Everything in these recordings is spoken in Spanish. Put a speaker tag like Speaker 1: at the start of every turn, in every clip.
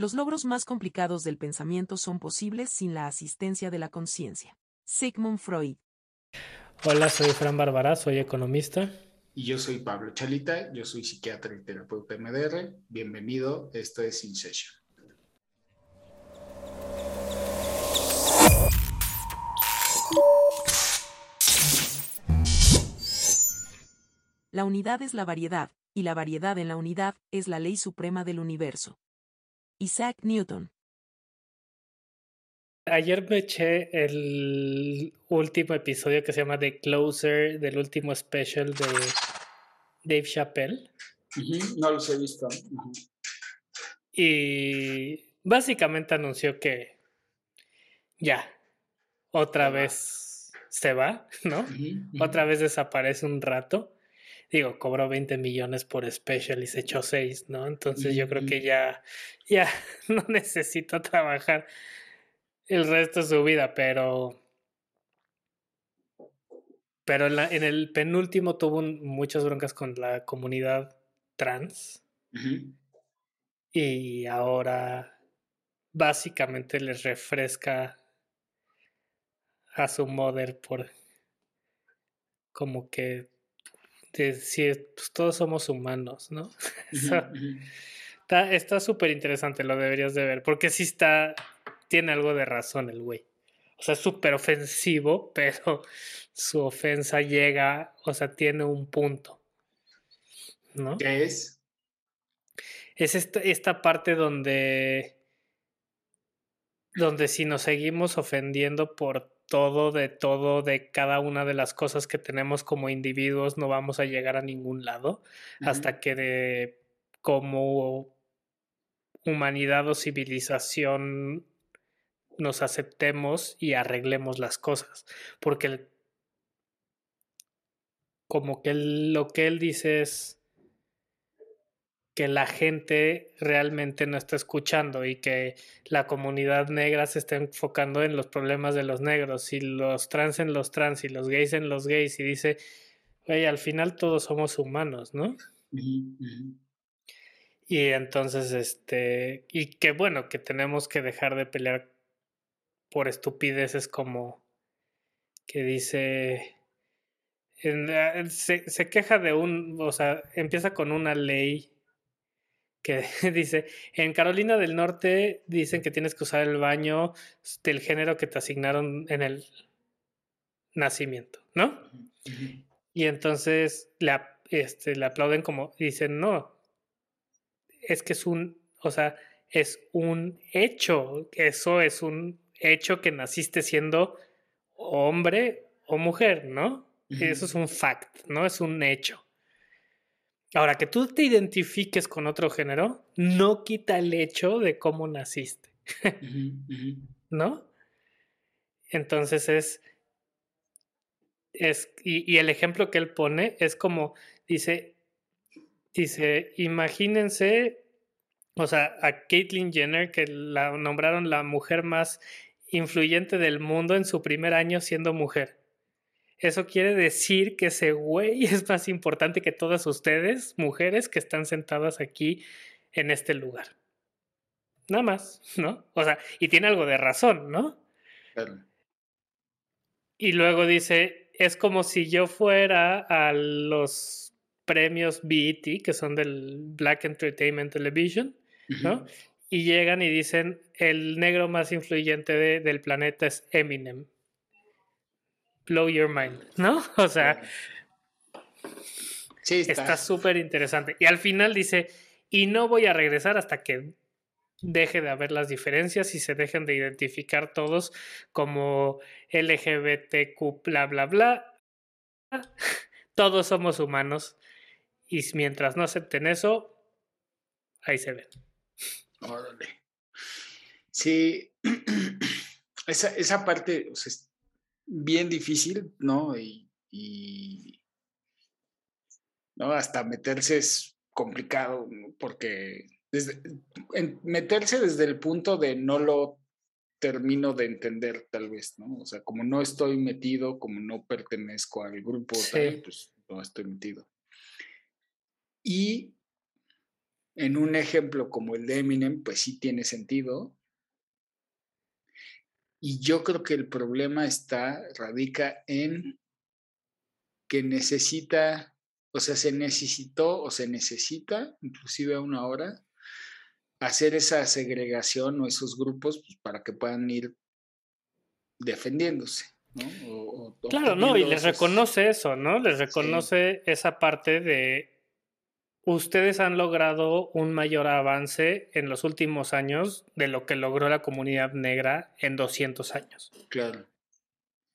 Speaker 1: Los logros más complicados del pensamiento son posibles sin la asistencia de la conciencia. Sigmund Freud.
Speaker 2: Hola, soy Fran Bárbara, soy economista.
Speaker 3: Y yo soy Pablo Chalita, yo soy psiquiatra y terapeuta MDR. Bienvenido, esto es In Session.
Speaker 1: La unidad es la variedad, y la variedad en la unidad es la ley suprema del universo. Isaac Newton.
Speaker 2: Ayer me eché el último episodio que se llama The Closer del último special de Dave Chappelle.
Speaker 3: No los he visto.
Speaker 2: Y básicamente anunció que ya, otra vez se va, ¿no? Otra vez desaparece un rato digo, cobró 20 millones por special y se echó 6, ¿no? Entonces yo creo que ya, ya no necesito trabajar el resto de su vida, pero... Pero en, la, en el penúltimo tuvo muchas broncas con la comunidad trans. Y ahora básicamente les refresca a su mother por como que decir, pues todos somos humanos, ¿no? está súper interesante, lo deberías de ver, porque sí está, tiene algo de razón el güey. O sea, es súper ofensivo, pero su ofensa llega, o sea, tiene un punto. ¿No?
Speaker 3: ¿Qué es?
Speaker 2: Es esta, esta parte donde, donde si nos seguimos ofendiendo por todo, de todo, de cada una de las cosas que tenemos como individuos, no vamos a llegar a ningún lado hasta que de como humanidad o civilización nos aceptemos y arreglemos las cosas. Porque como que lo que él dice es que la gente realmente no está escuchando y que la comunidad negra se está enfocando en los problemas de los negros y los trans en los trans y los gays en los gays y dice, oye, al final todos somos humanos, ¿no? Y entonces, este, y que bueno, que tenemos que dejar de pelear por estupideces como que dice, ah, se, se queja de un, o sea, empieza con una ley que dice, en Carolina del Norte dicen que tienes que usar el baño del género que te asignaron en el nacimiento, ¿no? Y entonces le, este, le aplauden como, dicen, no, es que es un, o sea, es un hecho, eso es un hecho que naciste siendo hombre o mujer, ¿no? Eso es un fact, ¿no? Es un hecho. Ahora, que tú te identifiques con otro género no quita el hecho de cómo naciste. ¿No? Entonces es. es y, el ejemplo que él pone es como dice. Dice, imagínense. O sea, a Caitlyn Jenner, que la nombraron la mujer más influyente del mundo en su primer año siendo mujer. Eso quiere decir que ese güey es más importante que todas ustedes, mujeres que están sentadas aquí en este lugar. Nada más, ¿no? O sea, y tiene algo de razón, ¿no? Y luego dice, es como si yo fuera a los premios BET, que son del Black Entertainment Television, ¿no? Y llegan y dicen, el negro más influyente del planeta es Eminem blow your mind, ¿no? O sea, sí, está súper interesante. Y al final dice, y no voy a regresar hasta que deje de haber las diferencias y se dejen de identificar todos como LGBTQ, bla, bla, bla. Todos somos humanos. Y mientras no acepten eso, ahí se ven.
Speaker 3: Órale. Sí, esa, esa parte, o sea, bien difícil, ¿no? Y, ¿no? hasta meterse es complicado, porque desde, meterse desde el punto de no lo termino de entender tal vez, ¿no? O sea, como no estoy metido, como no pertenezco al grupo, pues no estoy metido. Y en un ejemplo como el de Eminem, pues sí tiene sentido. Y yo creo que el problema está, radica en que necesita, o sea, se necesitó o se necesita, inclusive a una hora, hacer esa segregación o esos grupos pues, para que puedan ir defendiéndose. ¿no?
Speaker 2: claro, no, y les reconoce eso, ¿no? Les reconoce esa parte de ustedes han logrado un mayor avance en los últimos años de lo que logró la comunidad negra en 200 años.
Speaker 3: Claro.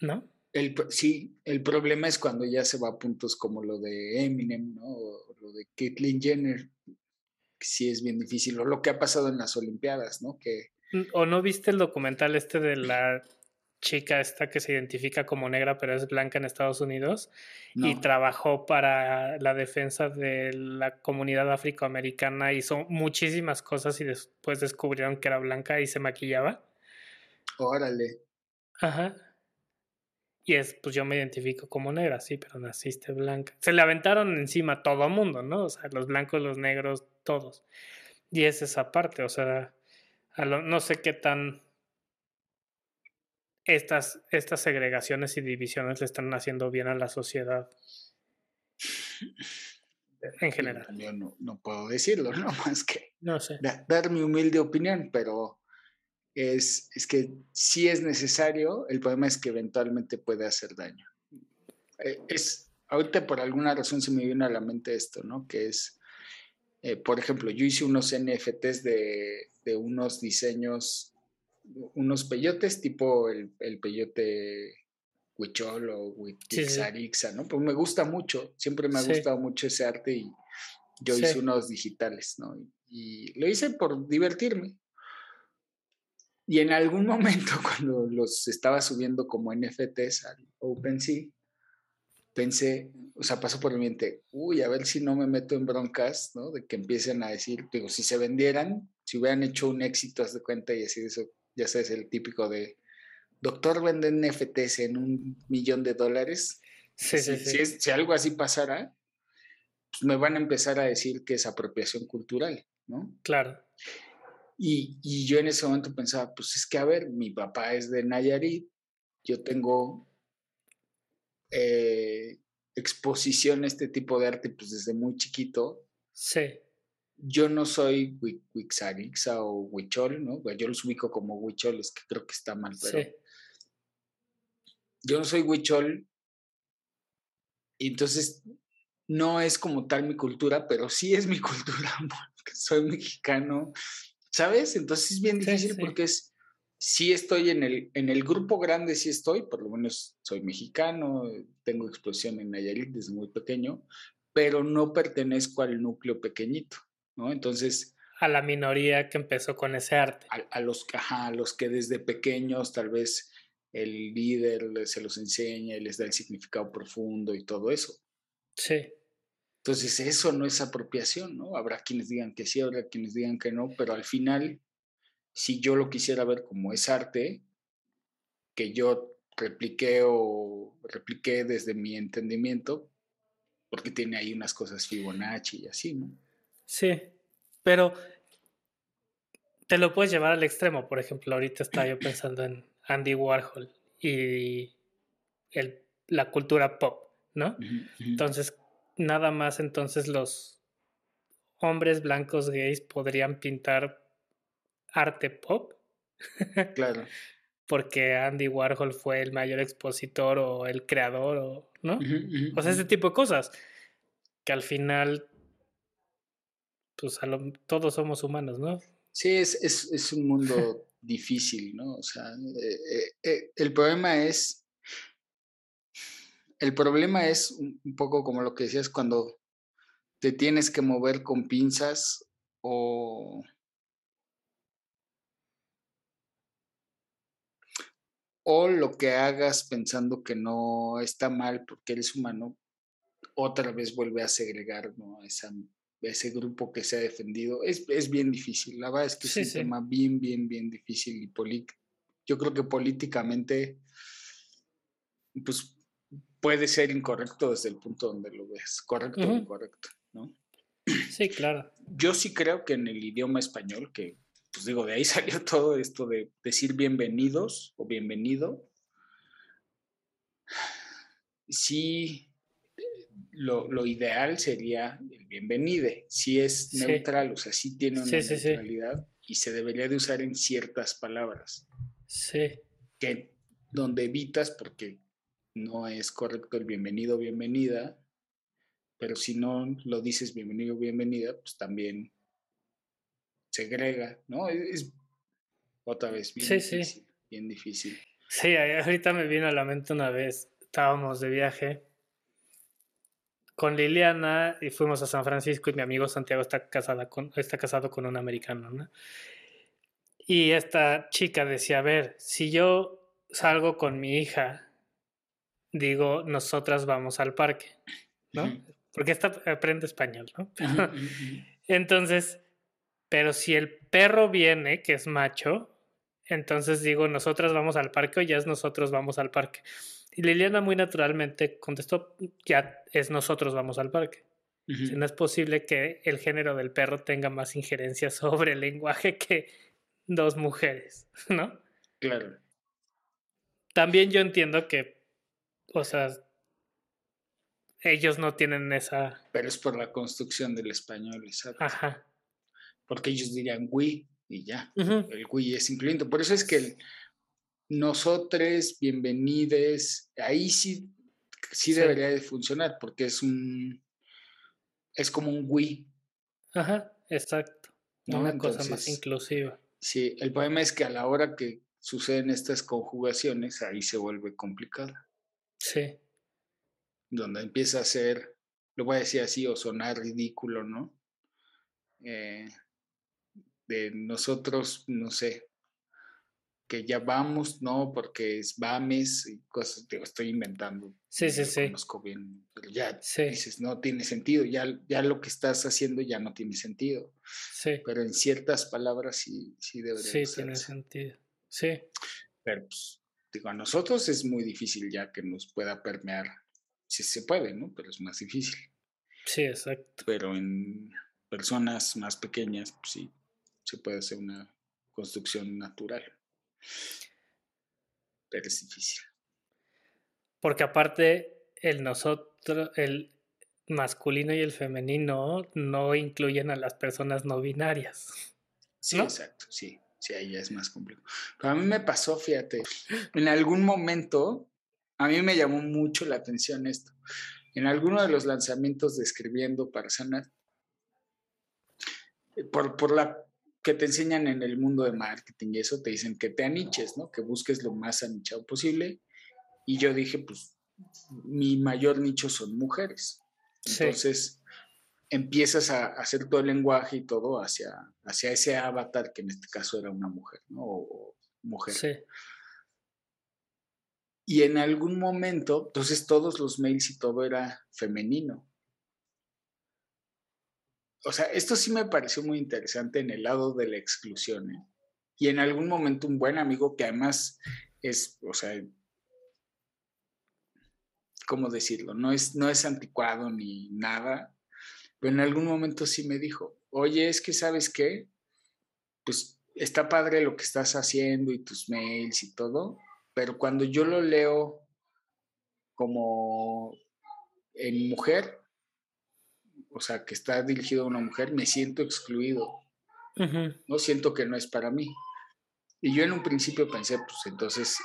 Speaker 2: ¿No?
Speaker 3: El, sí, el problema es cuando ya se va a puntos como lo de Eminem, ¿no? O lo de Caitlyn Jenner, que sí es bien difícil, o lo que ha pasado en las Olimpiadas, ¿no? Que...
Speaker 2: ¿O no viste el documental este de la chica esta que se identifica como negra pero es blanca en Estados Unidos y trabajó para la defensa de la comunidad afroamericana, hizo muchísimas cosas y después descubrieron que era blanca y se maquillaba.
Speaker 3: Órale.
Speaker 2: Ajá. Y es, pues yo me identifico como negra, sí, pero naciste blanca. Se le aventaron encima todo el mundo, ¿no? O sea, los blancos, los negros, todos. Y es esa parte, o sea, no sé qué tan estas, estas segregaciones y divisiones le están haciendo bien a la sociedad en general.
Speaker 3: Yo no, no puedo decirlo, no más que
Speaker 2: no sé.
Speaker 3: dar mi humilde opinión, pero es, es que sí es necesario, el problema es que eventualmente puede hacer daño. Eh, es, ahorita por alguna razón se me viene a la mente esto, ¿no? Que es, eh, por ejemplo, yo hice unos NFTs de, de unos diseños unos peyotes tipo el, el peyote huichol o huixarixa, ¿no? Pues me gusta mucho, siempre me ha gustado mucho ese arte y yo hice unos digitales, ¿no? Y, lo hice por divertirme. Y en algún momento cuando los estaba subiendo como NFTs al OpenSea, pensé, o sea, pasó por mi mente, uy, a ver si no me meto en broncas, ¿no? De que empiecen a decir, digo, si se vendieran, si hubieran hecho un éxito, haz de cuenta y así eso, ya sabes, el típico de, doctor vende NFTs en un millón de dólares.
Speaker 2: Sí,
Speaker 3: si,
Speaker 2: sí,
Speaker 3: Si, algo así pasara, pues me van a empezar a decir que es apropiación cultural, ¿no?
Speaker 2: Claro.
Speaker 3: Y, y, yo en ese momento pensaba, pues es que, a ver, mi papá es de Nayarit, yo tengo eh, exposición a este tipo de arte pues desde muy chiquito.
Speaker 2: Sí
Speaker 3: yo no soy Wixarixa o Huichol, ¿no? Yo los ubico como Huicholes, que creo que está mal, pero. Sí. Yo no soy Huichol. Y entonces no es como tal mi cultura, pero sí es mi cultura, porque soy mexicano, ¿sabes? Entonces es bien difícil porque es. Sí estoy en el, en el grupo grande, sí estoy, por lo menos soy mexicano, tengo explosión en Nayarit desde muy pequeño, pero no pertenezco al núcleo pequeñito. ¿No? Entonces...
Speaker 2: A la minoría que empezó con ese arte.
Speaker 3: A, los, a los que desde pequeños tal vez el líder se los enseña y les da el significado profundo y todo eso.
Speaker 2: Sí.
Speaker 3: Entonces eso no es apropiación, ¿no? Habrá quienes digan que sí, habrá quienes digan que no, pero al final, si yo lo quisiera ver como es arte, que yo repliqué o repliqué desde mi entendimiento, porque tiene ahí unas cosas Fibonacci y así, ¿no?
Speaker 2: Sí, pero te lo puedes llevar al extremo. Por ejemplo, ahorita estaba yo pensando en Andy Warhol y el, la cultura pop, ¿no? Entonces, nada más entonces los hombres blancos gays podrían pintar arte pop.
Speaker 3: Claro.
Speaker 2: Porque Andy Warhol fue el mayor expositor o el creador, o, ¿no? o sea, ese tipo de cosas. Que al final pues todos somos humanos, ¿no?
Speaker 3: Sí, es, es, es un mundo difícil, ¿no? O sea, eh, eh, el problema es, el problema es un, poco como lo que decías cuando te tienes que mover con pinzas o... O lo que hagas pensando que no está mal porque eres humano, otra vez vuelve a segregar ¿no? esa ese grupo que se ha defendido. Es, es bien difícil, la verdad es que es un tema bien, bien, bien difícil y yo creo que políticamente, pues puede ser incorrecto desde el punto donde lo ves, correcto o incorrecto, ¿no?
Speaker 2: Sí, claro.
Speaker 3: yo sí creo que en el idioma español, que pues digo, de ahí salió todo esto de decir bienvenidos o bienvenido, sí, lo, ideal sería el bienvenide, si es neutral, o sea, sí tiene una neutralidad y se debería de usar en ciertas palabras.
Speaker 2: Sí.
Speaker 3: Que donde evitas porque no es correcto el bienvenido o bienvenida, pero si no lo dices bienvenido o bienvenida, pues también segrega, ¿no? Es, otra vez bien difícil, bien difícil.
Speaker 2: Sí, ahorita me vino a la mente una vez, estábamos de viaje con Liliana y fuimos a San Francisco y mi amigo Santiago está, casada con, está casado con un americano, ¿no? Y esta chica decía, a ver, si yo salgo con mi hija, digo, nosotras vamos al parque, ¿no? Porque esta aprende español, ¿no? Entonces, pero si el perro viene, que es macho, entonces digo, nosotras vamos al parque o ya es nosotros vamos al parque. Y Liliana muy naturalmente contestó, ya es nosotros vamos al parque. no es posible que el género del perro tenga más injerencia sobre el lenguaje que dos mujeres, ¿no?
Speaker 3: Claro.
Speaker 2: También yo entiendo que, o sea, ellos no tienen esa...
Speaker 3: Pero es por la construcción del español, exacto.
Speaker 2: Ajá
Speaker 3: porque ellos dirían we y ya. El we es incluyente. Por eso es que el nosotros, bienvenides, ahí sí, sí, debería de funcionar, porque es un, es como un we.
Speaker 2: Ajá, exacto. Una cosa más inclusiva.
Speaker 3: Sí, el problema es que a la hora que suceden estas conjugaciones, ahí se vuelve complicada.
Speaker 2: Sí.
Speaker 3: Donde empieza a ser, lo voy a decir así, o sonar ridículo, ¿no? Eh, de nosotros, no sé, que ya vamos, ¿no? Porque es VAMES y cosas, digo, estoy inventando.
Speaker 2: Sí, sí, sí.
Speaker 3: Conozco bien, pero ya dices, no tiene sentido, ya, ya lo que estás haciendo ya no tiene sentido.
Speaker 2: Sí.
Speaker 3: Pero en ciertas palabras sí, sí debería
Speaker 2: Sí, tiene sentido. Sí.
Speaker 3: Pero pues, digo, a nosotros es muy difícil ya que nos pueda permear, si se puede, ¿no? Pero es más difícil.
Speaker 2: Sí, exacto.
Speaker 3: Pero en personas más pequeñas, pues sí, se puede hacer una construcción natural. Pero es difícil.
Speaker 2: Porque aparte, el nosotros, el masculino y el femenino no incluyen a las personas no binarias.
Speaker 3: Sí, exacto, sí. Sí, ahí ya es más complejo. Pero a mí me pasó, fíjate, en algún momento, a mí me llamó mucho la atención esto. En alguno de los lanzamientos de Escribiendo para Sanar, eh, por, por la que te enseñan en el mundo de marketing y eso, te dicen que te aniches, ¿no? Que busques lo más anichado posible. Y yo dije, pues, mi mayor nicho son mujeres. Entonces, empiezas a hacer todo el lenguaje y todo hacia, hacia ese avatar, que en este caso era una mujer, ¿no? O, mujer.
Speaker 2: Sí.
Speaker 3: Y en algún momento, entonces todos los mails y todo era femenino o sea, esto sí me pareció muy interesante en el lado de la exclusión. ¿eh? Y en algún momento un buen amigo que además es, o sea, ¿cómo decirlo? No es, no es anticuado ni nada, pero en algún momento sí me dijo, oye, es que sabes qué, pues está padre lo que estás haciendo y tus mails y todo, pero cuando yo lo leo como en mujer, o sea, que está dirigido a una mujer, me siento excluido. No siento que no es para mí. Y yo en un principio pensé, pues entonces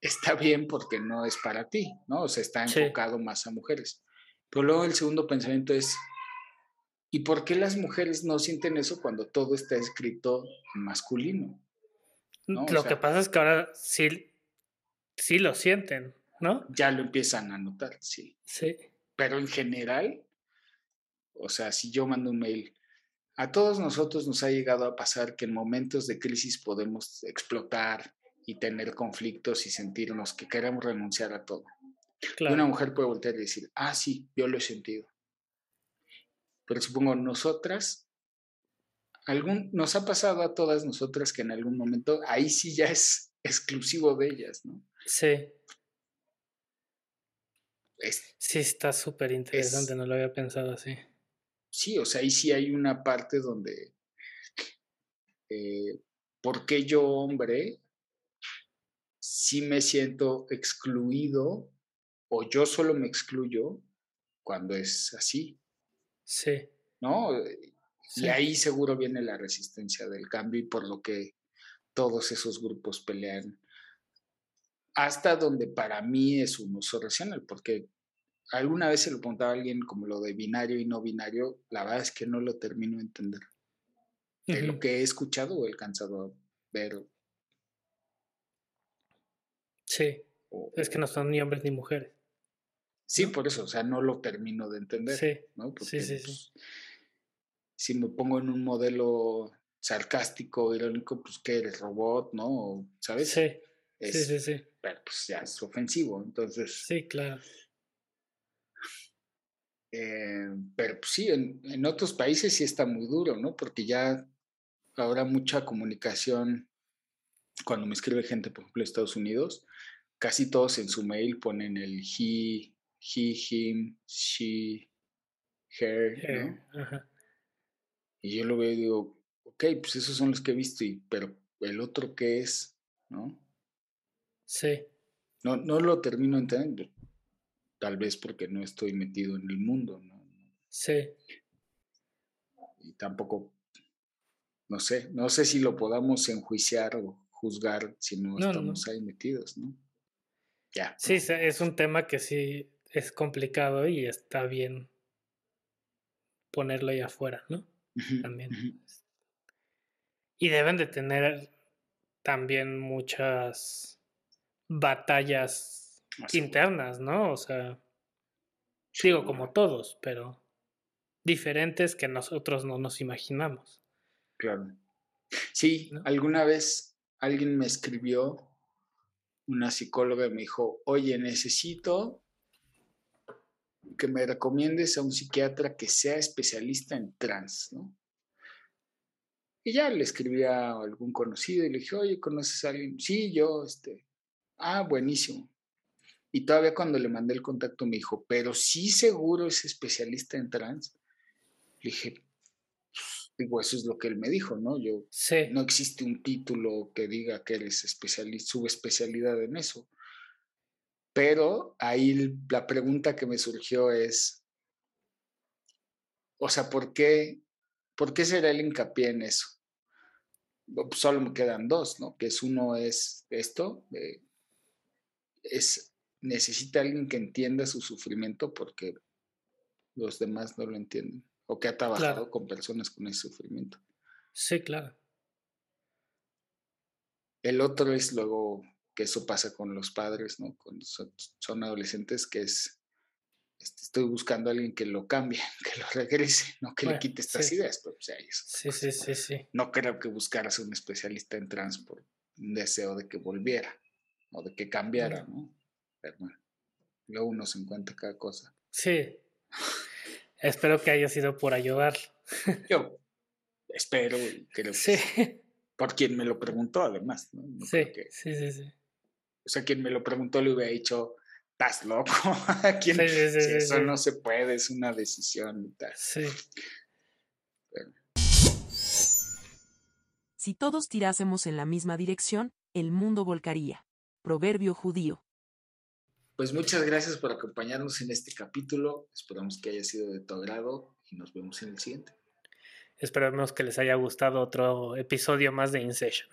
Speaker 3: está bien porque no es para ti, ¿no? O sea, está enfocado más a mujeres. Pero luego el segundo pensamiento es, ¿y por qué las mujeres no sienten eso cuando todo está escrito masculino?
Speaker 2: Lo que pasa es que ahora sí, sí lo sienten, ¿no?
Speaker 3: Ya lo empiezan a notar, sí.
Speaker 2: Sí.
Speaker 3: Pero en general, o sea, si yo mando un mail, a todos nosotros nos ha llegado a pasar que en momentos de crisis podemos explotar y tener conflictos y sentirnos que queremos renunciar a todo. una mujer puede voltear y decir, ah, sí, yo lo he sentido. Pero supongo nosotras, algún, nos ha pasado a todas nosotras que en algún momento, ahí sí ya es exclusivo de ellas, ¿no?
Speaker 2: Sí. sí, está súper interesante, no lo había pensado así.
Speaker 3: Sí, o sea, ahí sí hay una parte donde, eh, ¿por qué yo hombre sí me siento excluido o yo solo me excluyo cuando es así?
Speaker 2: Sí.
Speaker 3: ¿No? Y ahí seguro viene la resistencia del cambio y por lo que todos esos grupos pelean hasta donde para mí es un uso racional, porque alguna vez se lo preguntaba a alguien como lo de binario y no binario, la verdad es que no lo termino de entender. De lo que he escuchado o he alcanzado a ver.
Speaker 2: Sí. es que no son ni hombres ni mujeres.
Speaker 3: Sí, por eso, o sea, no lo termino de entender. Sí. ¿no? sí, sí, pues, si me pongo en un modelo sarcástico, irónico, pues que eres robot, ¿no? ¿Sabes?
Speaker 2: Sí. sí, sí, sí.
Speaker 3: Pero pues ya es ofensivo, entonces.
Speaker 2: Sí, claro.
Speaker 3: Eh, pero pues, sí, en, otros países sí está muy duro, ¿no? Porque ya habrá mucha comunicación. Cuando me escribe gente, por ejemplo, de Estados Unidos, casi todos en su mail ponen el he, he, him, she, her, ¿no? Y yo lo veo y digo, ok, pues esos son los que he visto, y, pero el otro qué es, ¿no?
Speaker 2: Sí.
Speaker 3: No, no lo termino entendiendo tal vez porque no estoy metido en el mundo, ¿no?
Speaker 2: Sí.
Speaker 3: Y tampoco, no sé, no sé si lo podamos enjuiciar o juzgar si no, estamos ahí metidos, ¿no? Ya.
Speaker 2: Sí, es un tema que sí es complicado y está bien ponerlo ahí afuera, ¿no? también. Y deben de tener también muchas batallas internas, ¿no? O sea, digo como todos, pero diferentes que nosotros no nos imaginamos.
Speaker 3: Claro. Sí, alguna vez alguien me escribió, una psicóloga me dijo, oye, necesito que me recomiendes a un psiquiatra que sea especialista en trans, ¿no? Y ya le escribí a algún conocido y le dije, oye, ¿conoces a alguien? Sí, yo, este, ah, buenísimo. Y todavía cuando le mandé el contacto me dijo, pero sí seguro es especialista en trans. Le dije, digo, eso es lo que él me dijo, ¿no? Yo no existe un título que diga que eres especialista, subespecialidad en eso. Pero ahí la pregunta que me surgió es, o sea, ¿por qué, ¿por qué será el hincapié en eso? Solo me quedan dos, ¿no? Que es uno es esto, es necesita alguien que entienda su sufrimiento porque los demás no lo entienden o que ha trabajado con personas con ese sufrimiento.
Speaker 2: Sí, claro.
Speaker 3: El otro es luego que eso pasa con los padres, ¿no? Cuando son, adolescentes, que es, este, estoy buscando a alguien que lo cambie, que lo regrese, no que le quite estas ideas, pero pues,
Speaker 2: sí, sí, sí, sí.
Speaker 3: No creo que buscaras un especialista en trans por un deseo de que volviera o de que cambiara, ¿no? Pero bueno, luego uno se encuentra cada cosa.
Speaker 2: Sí. espero que haya sido por ayudar.
Speaker 3: Yo espero y creo sí. por quien me lo preguntó, además. ¿no?
Speaker 2: sí, sí, sí, sí.
Speaker 3: O sea, quien me lo preguntó le hubiera dicho, estás loco. ¿Quién? Sí, sí, sí, eso no se puede, es una decisión.
Speaker 2: Sí.
Speaker 1: Si todos tirásemos en la misma dirección, el mundo volcaría. Proverbio judío.
Speaker 3: Pues muchas gracias por acompañarnos en este capítulo. Esperamos que haya sido de tu agrado y nos vemos en el siguiente.
Speaker 2: Esperamos que les haya gustado otro episodio más de InSession.